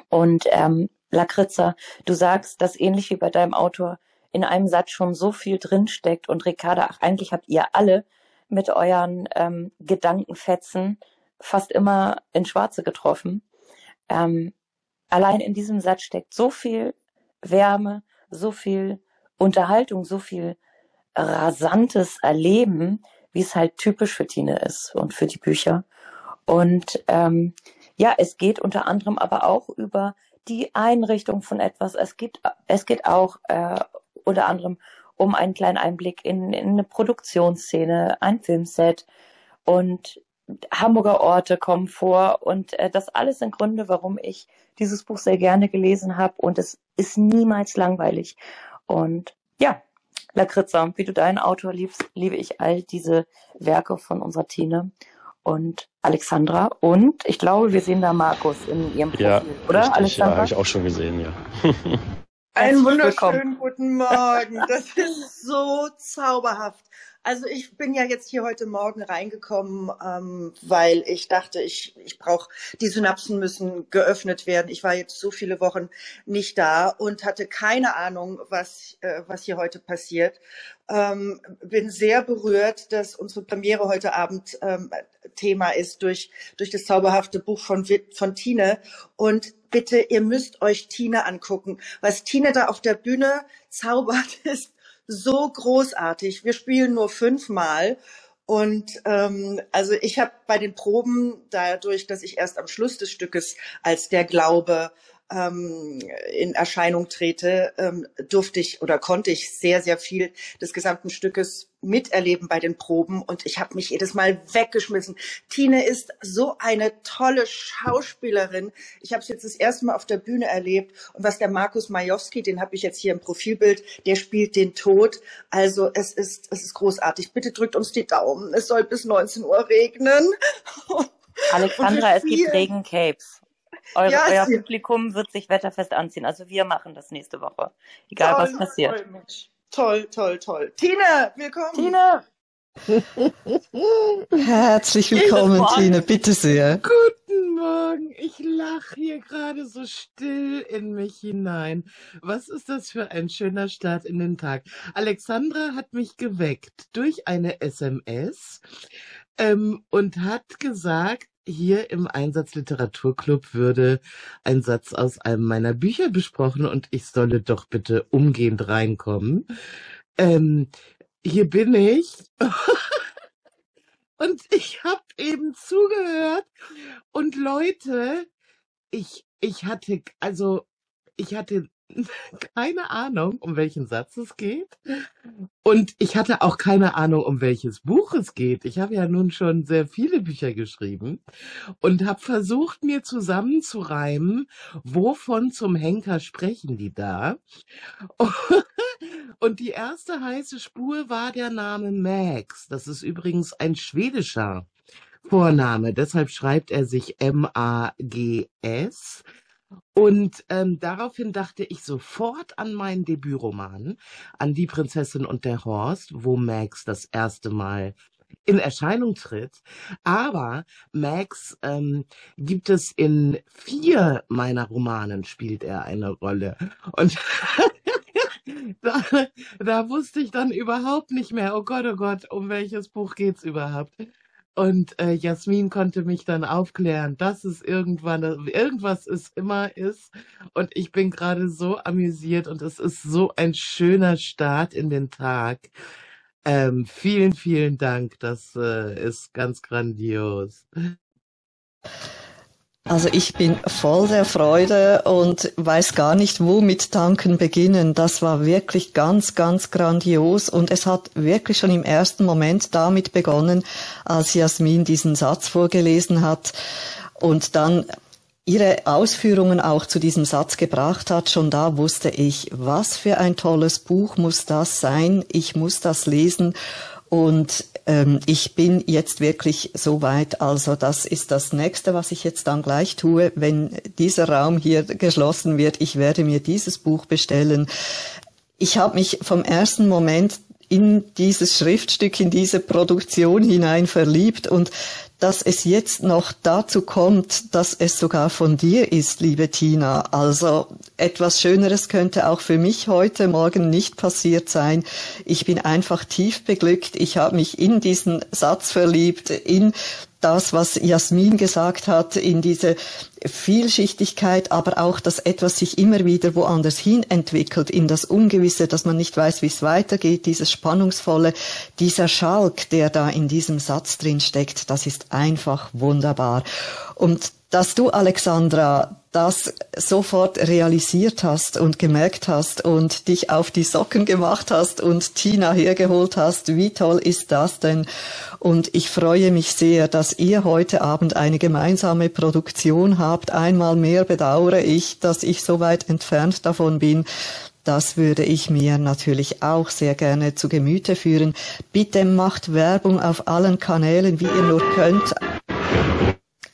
Und ähm, Lakritza, du sagst, dass ähnlich wie bei deinem Autor in einem Satz schon so viel drinsteckt. Und Ricarda, ach, eigentlich habt ihr alle mit euren ähm, Gedankenfetzen fast immer in Schwarze getroffen. Ähm, allein in diesem Satz steckt so viel Wärme, so viel Unterhaltung, so viel rasantes Erleben, wie es halt typisch für Tine ist und für die Bücher. Und ähm, ja, es geht unter anderem aber auch über die Einrichtung von etwas. Es geht, es geht auch äh, unter anderem um einen kleinen Einblick in, in eine Produktionsszene, ein Filmset. Und Hamburger Orte kommen vor und äh, das alles sind Gründe, warum ich dieses Buch sehr gerne gelesen habe und es ist niemals langweilig. Und ja, Lakritza, wie du deinen Autor liebst, liebe ich all diese Werke von unserer Tine und Alexandra und ich glaube, wir sehen da Markus in ihrem Profil, ja, oder richtig, Alexandra? Ja, habe ich auch schon gesehen, ja. Einen wunderschönen willkommen. guten Morgen. Das ist so zauberhaft. Also ich bin ja jetzt hier heute Morgen reingekommen, ähm, weil ich dachte, ich, ich brauche, die Synapsen müssen geöffnet werden. Ich war jetzt so viele Wochen nicht da und hatte keine Ahnung, was, äh, was hier heute passiert. Ähm, bin sehr berührt, dass unsere Premiere heute Abend ähm, Thema ist durch, durch das zauberhafte Buch von, von Tine. Und bitte, ihr müsst euch Tine angucken. Was Tine da auf der Bühne zaubert, ist so großartig. Wir spielen nur fünfmal. Und ähm, also ich habe bei den Proben, dadurch, dass ich erst am Schluss des Stückes als der Glaube ähm, in Erscheinung trete, ähm, durfte ich oder konnte ich sehr, sehr viel des gesamten Stückes miterleben bei den Proben und ich habe mich jedes Mal weggeschmissen. Tine ist so eine tolle Schauspielerin. Ich habe es jetzt das erste Mal auf der Bühne erlebt und was der Markus Majowski, den habe ich jetzt hier im Profilbild, der spielt den Tod. Also es ist, es ist großartig. Bitte drückt uns die Daumen. Es soll bis 19 Uhr regnen. Alexandra, es gibt. Regencapes. Eure, Ja, euer Publikum wird sich wetterfest anziehen. Also wir machen das nächste Woche. Egal Toll, was passiert. toll. Toll, toll, toll. Tine, willkommen. Tine! Herzlich willkommen. Tine, bitte sehr. Guten Morgen. Ich lache hier gerade so still in mich hinein. Was ist das für ein schöner Start in den Tag? Alexandra hat mich geweckt durch eine SMS ähm, und hat gesagt, hier im Einsatzliteraturclub würde ein Satz aus einem meiner Bücher besprochen und ich solle doch bitte umgehend reinkommen. Ähm, hier bin ich. Und ich habe eben zugehört und Leute, ich ich hatte also ich hatte keine Ahnung, um welchen Satz es geht und ich hatte auch keine Ahnung, um welches Buch es geht. Ich habe ja nun schon sehr viele Bücher geschrieben und habe versucht mir zusammenzureimen, wovon zum Henker sprechen die da? Und die erste heiße Spur war der Name Max. Das ist übrigens ein schwedischer Vorname. Deshalb schreibt er sich M-A-G-S. Und ähm, daraufhin dachte ich sofort an meinen Debütroman, an Die Prinzessin und der Horst, wo Max das erste Mal in Erscheinung tritt. Aber Max ähm, gibt es in vier meiner Romanen, spielt er eine Rolle. Und da, da wusste ich dann überhaupt nicht mehr, oh Gott, oh Gott, um welches Buch geht's überhaupt? Und äh, Jasmin konnte mich dann aufklären, dass es irgendwann, irgendwas ist, immer ist. Und ich bin gerade so amüsiert und es ist so ein schöner Start in den Tag. Ähm, vielen, vielen Dank. Das äh, ist ganz grandios. Also ich bin voll der Freude und weiß gar nicht, wo mit Danken beginnen. Das war wirklich ganz, ganz grandios und es hat wirklich schon im ersten Moment damit begonnen, als Jasmin diesen Satz vorgelesen hat und dann ihre Ausführungen auch zu diesem Satz gebracht hat. Schon da wusste ich, was für ein tolles Buch muss das sein. Ich muss das lesen und ähm, ich bin jetzt wirklich so weit, also das ist das nächste, was ich jetzt dann gleich tue, wenn dieser Raum hier geschlossen wird. Ich werde mir dieses Buch bestellen. Ich habe mich vom ersten Moment in dieses Schriftstück, in diese Produktion hinein verliebt und dass es jetzt noch dazu kommt, dass es sogar von dir ist, liebe Tina. Also etwas Schöneres könnte auch für mich heute Morgen nicht passiert sein. Ich bin einfach tief beglückt. Ich habe mich in diesen Satz verliebt, in das, was Jasmin gesagt hat, in diese Vielschichtigkeit, aber auch, dass etwas sich immer wieder woanders hin entwickelt, in das Ungewisse, dass man nicht weiß, wie es weitergeht, dieses Spannungsvolle, dieser Schalk, der da in diesem Satz drin steckt, das ist einfach wunderbar. Und dass du, Alexandra, das sofort realisiert hast und gemerkt hast und dich auf die Socken gemacht hast und Tina hergeholt hast. Wie toll ist das denn? Und ich freue mich sehr, dass ihr heute Abend eine gemeinsame Produktion habt. Einmal mehr bedauere ich, dass ich so weit entfernt davon bin. Das würde ich mir natürlich auch sehr gerne zu Gemüte führen. Bitte macht Werbung auf allen Kanälen, wie ihr nur könnt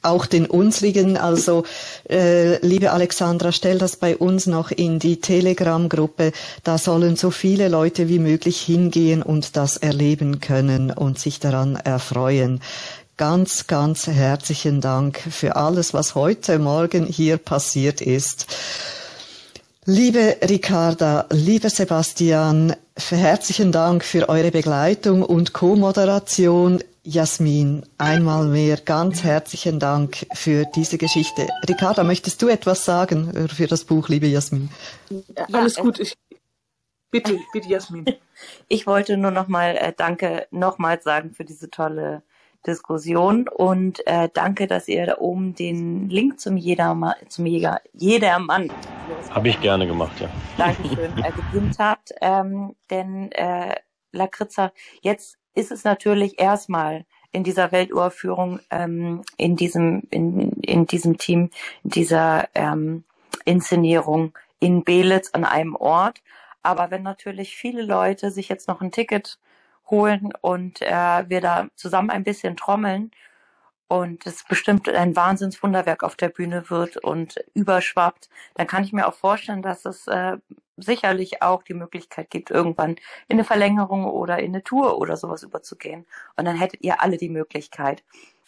auch den unsrigen. Also, äh, liebe Alexandra, stell das bei uns noch in die Telegram-Gruppe. Da sollen so viele Leute wie möglich hingehen und das erleben können und sich daran erfreuen. Ganz, ganz herzlichen Dank für alles, was heute Morgen hier passiert ist. Liebe Ricarda, lieber Sebastian, herzlichen Dank für eure Begleitung und Co-Moderation. Jasmin, einmal mehr ganz herzlichen Dank für diese Geschichte. Ricarda, möchtest du etwas sagen für das Buch, liebe Jasmin? Ja, Alles gut. Ich, bitte, bitte, Jasmin. Ich wollte nur nochmal äh, Danke nochmals sagen für diese tolle Diskussion und äh, danke, dass ihr da oben den Link zum Jedermann, zum Jäger, Jedermann, Habe ich gerne gemacht, ja. Dankeschön, äh, gepinnt habt. Ähm, denn äh, Lakritza, jetzt ist es natürlich erstmal in dieser Welturaufführung, ähm, in diesem, in, in diesem Team, in dieser ähm, Inszenierung in Belitz an einem Ort. Aber wenn natürlich viele Leute sich jetzt noch ein Ticket holen und äh, wir da zusammen ein bisschen trommeln und es bestimmt ein Wahnsinnswunderwerk auf der Bühne wird und überschwappt, dann kann ich mir auch vorstellen, dass es äh, sicherlich auch die Möglichkeit gibt, irgendwann in eine Verlängerung oder in eine Tour oder sowas überzugehen. Und dann hättet ihr alle die Möglichkeit.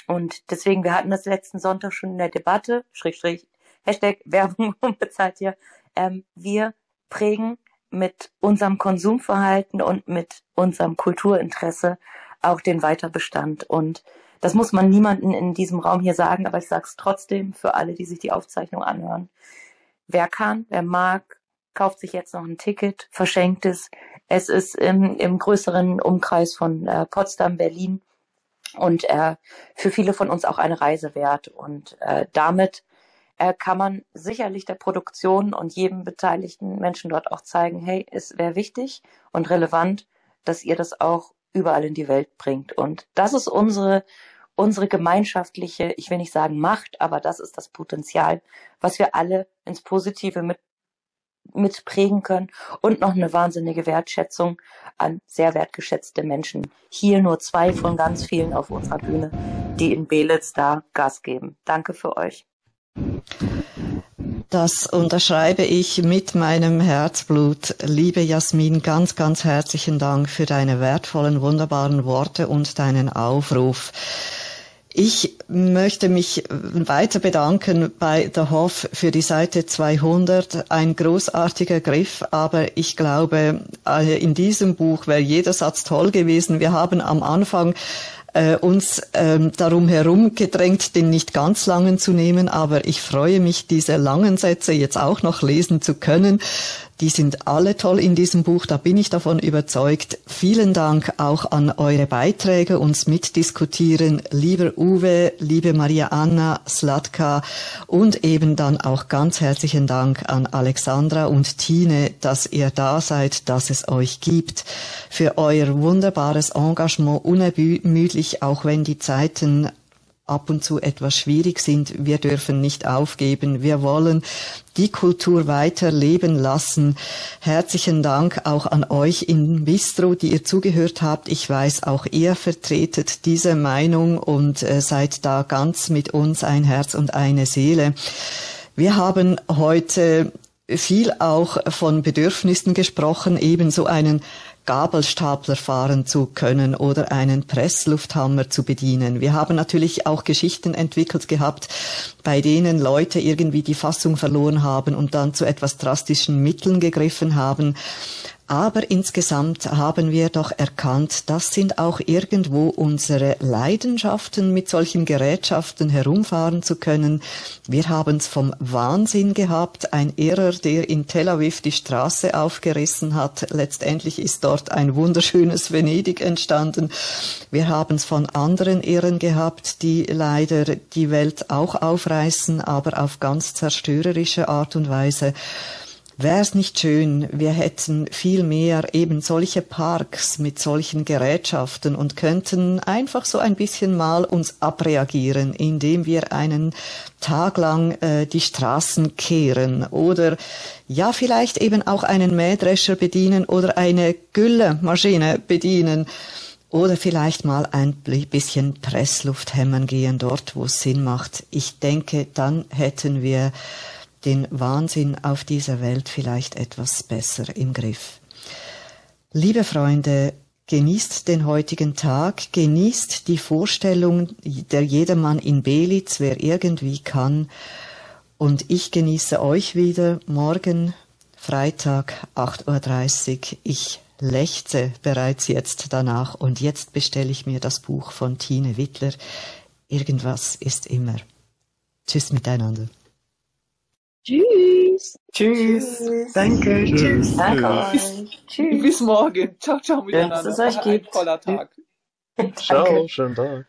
Und deswegen, wir hatten das letzten Sonntag schon in der Debatte, Schrägstrich, Hashtag Werbung unbezahlt hier, ähm, wir prägen mit unserem Konsumverhalten und mit unserem Kulturinteresse auch den Weiterbestand. Und das muss man niemanden in diesem Raum hier sagen, aber ich sage es trotzdem für alle, die sich die Aufzeichnung anhören. Wer kann, wer mag, kauft sich jetzt noch ein Ticket, verschenkt es. Es ist im, im größeren Umkreis von äh, Potsdam, Berlin und äh, für viele von uns auch eine Reise wert. Und äh, damit äh, kann man sicherlich der Produktion und jedem beteiligten Menschen dort auch zeigen, hey, es wäre wichtig und relevant, dass ihr das auch überall in die Welt bringt. Und das ist unsere, unsere gemeinschaftliche, ich will nicht sagen Macht, aber das ist das Potenzial, was wir alle ins Positive mit, mit prägen können und noch eine wahnsinnige Wertschätzung an sehr wertgeschätzte Menschen. Hier nur zwei von ganz vielen auf unserer Bühne, die in Belitz da Gas geben. Danke für euch. Das unterschreibe ich mit meinem Herzblut. Liebe Jasmin, ganz, ganz herzlichen Dank für deine wertvollen, wunderbaren Worte und deinen Aufruf. Ich möchte mich weiter bedanken bei The Hoff für die Seite 200. Ein großartiger Griff, aber ich glaube, äh, in diesem Buch wäre jeder Satz toll gewesen. Wir haben am Anfang äh, uns ähm, darum herum gedrängt, den nicht ganz langen zu nehmen, aber ich freue mich, diese langen Sätze jetzt auch noch lesen zu können. Die sind alle toll in diesem Buch, da bin ich davon überzeugt. Vielen Dank auch an eure Beiträge, uns mitdiskutieren. Lieber Uwe, liebe Maria Anna, Slatka und eben dann auch ganz herzlichen Dank an Alexandra und Tine, dass ihr da seid, dass es euch gibt, für euer wunderbares Engagement, unermüdlich, auch wenn die Zeiten ab und zu etwas schwierig sind. Wir dürfen nicht aufgeben. Wir wollen die Kultur weiter leben lassen. Herzlichen Dank auch an euch in Bistro, die ihr zugehört habt. Ich weiß, auch ihr vertretet diese Meinung und äh, seid da ganz mit uns ein Herz und eine Seele. Wir haben heute viel auch von Bedürfnissen gesprochen, ebenso einen Gabelstapler fahren zu können oder einen Presslufthammer zu bedienen. Wir haben natürlich auch Geschichten entwickelt gehabt, bei denen Leute irgendwie die Fassung verloren haben und dann zu etwas drastischen Mitteln gegriffen haben. Aber insgesamt haben wir doch erkannt, das sind auch irgendwo unsere Leidenschaften, mit solchen Gerätschaften herumfahren zu können. Wir haben es vom Wahnsinn gehabt, ein Irrer, der in Tel Aviv die Straße aufgerissen hat. Letztendlich ist dort ein wunderschönes Venedig entstanden. Wir haben es von anderen Irren gehabt, die leider die Welt auch aufreißen, aber auf ganz zerstörerische Art und Weise. Wäre es nicht schön, wir hätten viel mehr eben solche Parks mit solchen Gerätschaften und könnten einfach so ein bisschen mal uns abreagieren, indem wir einen Tag lang äh, die Straßen kehren oder ja vielleicht eben auch einen Mähdrescher bedienen oder eine Güllemaschine bedienen oder vielleicht mal ein bisschen Pressluft hämmern gehen dort, wo es Sinn macht. Ich denke, dann hätten wir den Wahnsinn auf dieser Welt vielleicht etwas besser im Griff. Liebe Freunde, genießt den heutigen Tag, genießt die Vorstellung der Jedermann in Belitz, wer irgendwie kann. Und ich genieße euch wieder morgen Freitag 8.30 Uhr. Ich lechze bereits jetzt danach und jetzt bestelle ich mir das Buch von Tine Wittler. Irgendwas ist immer. Tschüss miteinander. Tschüss. Tschüss. Tschüss. Danke. Tschüss. Tschüss. Danke Bis, Tschüss. bis morgen. Ciao, ciao miteinander. es euch War ein gibt. toller Tag. Ciao, schönen Tag.